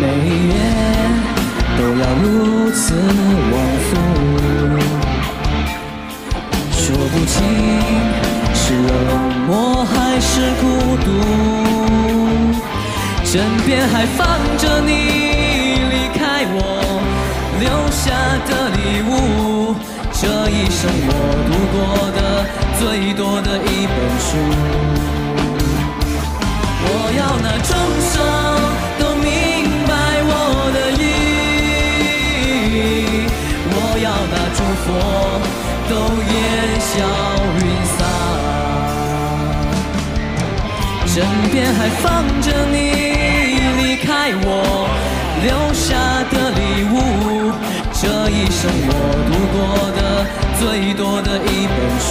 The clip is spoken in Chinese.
每一夜都要如此往复，说不清是冷漠还是孤独，枕边还放着你离开我留下的礼物，这一生我读过的最多的一本书。祝福都烟消云散，枕边还放着你离开我留下的礼物，这一生我读过的最多的一本书。